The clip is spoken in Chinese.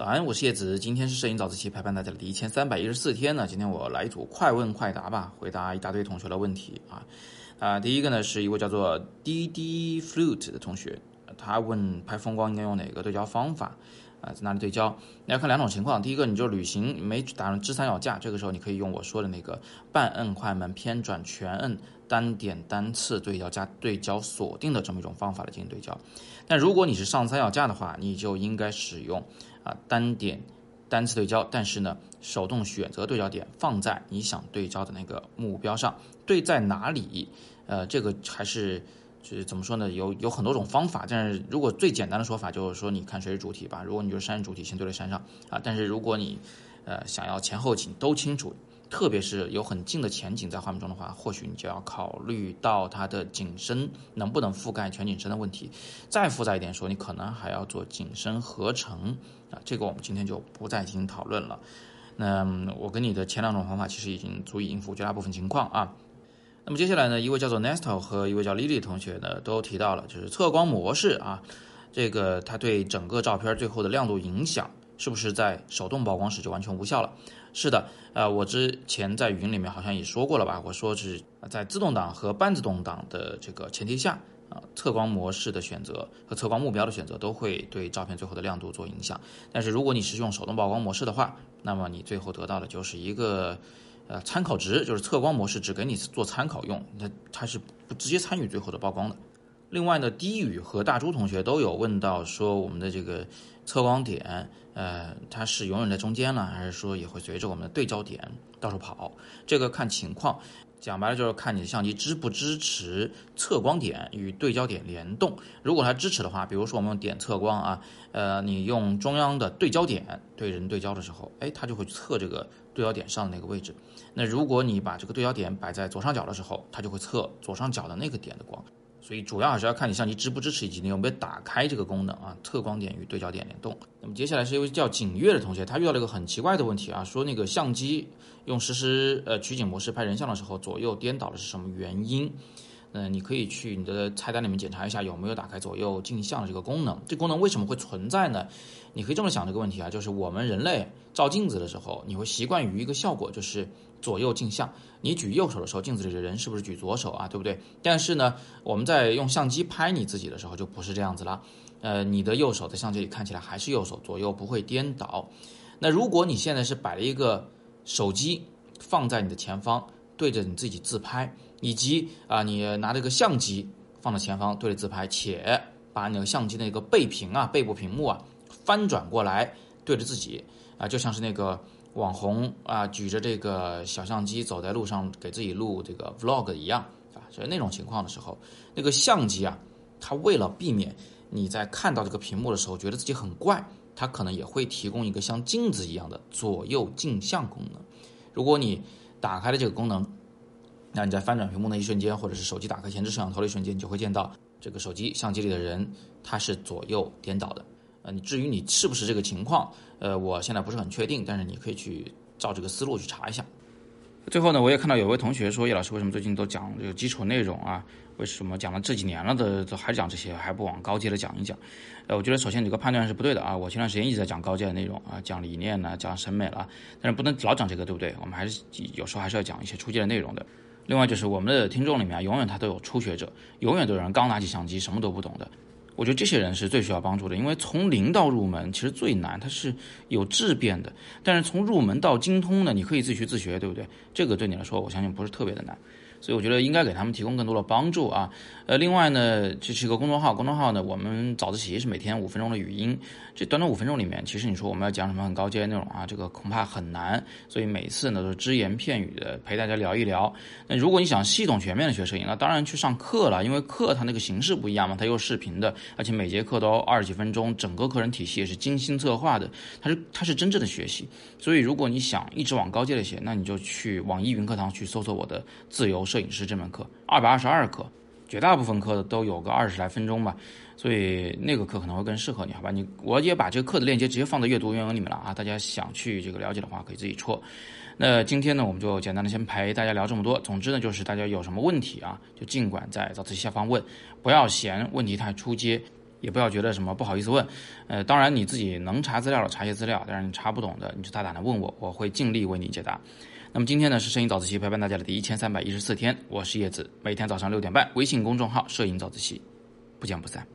早安，我是叶子。今天是摄影早自习陪伴大家的第一千三百一十四天呢。今天我来一组快问快答吧，回答一大堆同学的问题啊。啊，第一个呢是一位叫做滴滴 Flute 的同学，他问拍风光应该用哪个对焦方法啊，在哪里对焦？那要看两种情况。第一个，你就旅行没打算支三脚架，这个时候你可以用我说的那个半摁快门偏转全摁单点单次对焦加对焦锁定的这么一种方法来进行对焦。但如果你是上三脚架的话，你就应该使用。啊，单点单次对焦，但是呢，手动选择对焦点放在你想对焦的那个目标上，对在哪里？呃，这个还是就是怎么说呢？有有很多种方法，但是如果最简单的说法就是说，你看谁是主体吧。如果你就是山主体，先对着山上啊。但是如果你呃想要前后景都清楚。特别是有很近的前景在画面中的话，或许你就要考虑到它的景深能不能覆盖全景深的问题。再复杂一点说，你可能还要做景深合成啊，这个我们今天就不再进行讨论了。那我跟你的前两种方法其实已经足以应付绝大部分情况啊。那么接下来呢，一位叫做 Nestor 和一位叫 Lily 同学呢都提到了，就是测光模式啊，这个它对整个照片最后的亮度影响。是不是在手动曝光时就完全无效了？是的，呃，我之前在语音里面好像也说过了吧？我说是在自动挡和半自动挡的这个前提下，啊，测光模式的选择和测光目标的选择都会对照片最后的亮度做影响。但是如果你是用手动曝光模式的话，那么你最后得到的就是一个呃参考值，就是测光模式只给你做参考用，它它是不直接参与最后的曝光的。另外呢，低语和大朱同学都有问到说，我们的这个测光点，呃，它是永远在中间呢，还是说也会随着我们的对焦点到处跑？这个看情况，讲白了就是看你的相机支不支持测光点与对焦点联动。如果它支持的话，比如说我们用点测光啊，呃，你用中央的对焦点对人对焦的时候，哎，它就会测这个对焦点上的那个位置。那如果你把这个对焦点摆在左上角的时候，它就会测左上角的那个点的光。所以主要还是要看你相机支不支持以及你有没有打开这个功能啊，测光点与对焦点联动。那么接下来是一位叫景月的同学，他遇到了一个很奇怪的问题啊，说那个相机用实时呃取景模式拍人像的时候左右颠倒的是什么原因？嗯，你可以去你的菜单里面检查一下有没有打开左右镜像的这个功能。这功能为什么会存在呢？你可以这么想这个问题啊，就是我们人类照镜子的时候，你会习惯于一个效果，就是左右镜像。你举右手的时候，镜子里的人是不是举左手啊？对不对？但是呢，我们在用相机拍你自己的时候就不是这样子了。呃，你的右手在相机里看起来还是右手，左右不会颠倒。那如果你现在是摆了一个手机放在你的前方，对着你自己自拍。以及啊，你拿这个相机放在前方对着自拍，且把你的相机的那个背屏啊、背部屏幕啊翻转过来对着自己啊，就像是那个网红啊举着这个小相机走在路上给自己录这个 vlog 一样啊，所以那种情况的时候，那个相机啊，它为了避免你在看到这个屏幕的时候觉得自己很怪，它可能也会提供一个像镜子一样的左右镜像功能。如果你打开了这个功能，那你在翻转屏幕的一瞬间，或者是手机打开前置摄像头的一瞬间，你就会见到这个手机相机里的人，他是左右颠倒的。呃，你至于你是不是这个情况，呃，我现在不是很确定，但是你可以去照这个思路去查一下。最后呢，我也看到有位同学说，叶老师为什么最近都讲这个基础内容啊？为什么讲了这几年了的都还讲这些，还不往高阶的讲一讲？呃，我觉得首先你这个判断是不对的啊。我前段时间一直在讲高阶的内容啊，讲理念呢，讲审美了，但是不能老讲这个，对不对？我们还是有时候还是要讲一些初阶的内容的。另外就是我们的听众里面，永远他都有初学者，永远都有人刚拿起相机什么都不懂的。我觉得这些人是最需要帮助的，因为从零到入门其实最难，它是有质变的。但是从入门到精通呢，你可以自学自学，对不对？这个对你来说，我相信不是特别的难。所以我觉得应该给他们提供更多的帮助啊。呃，另外呢，这是一个公众号，公众号呢，我们早自习是每天五分钟的语音。这短短五分钟里面，其实你说我们要讲什么很高阶的内容啊，这个恐怕很难。所以每次呢都是只言片语的陪大家聊一聊。那如果你想系统全面的学摄影，那当然去上课了，因为课它那个形式不一样嘛，它又视频的，而且每节课都二十几分钟，整个课程体系也是精心策划的，它是它是真正的学习。所以如果你想一直往高阶的学，那你就去网易云课堂去搜索我的自由。摄影师这门课二百二十二课，绝大部分课都有个二十来分钟吧，所以那个课可能会更适合你，好吧？你我也把这个课的链接直接放在阅读原文里面了啊，大家想去这个了解的话可以自己戳。那今天呢，我们就简单的先陪大家聊这么多。总之呢，就是大家有什么问题啊，就尽管在早自习下方问，不要嫌问题太出街。也不要觉得什么不好意思问。呃，当然你自己能查资料的查些资料，但是你查不懂的，你就大胆的问我，我会尽力为你解答。那么今天呢是摄影早自习陪伴大家的第一千三百一十四天，我是叶子，每天早上六点半，微信公众号“摄影早自习”，不见不散。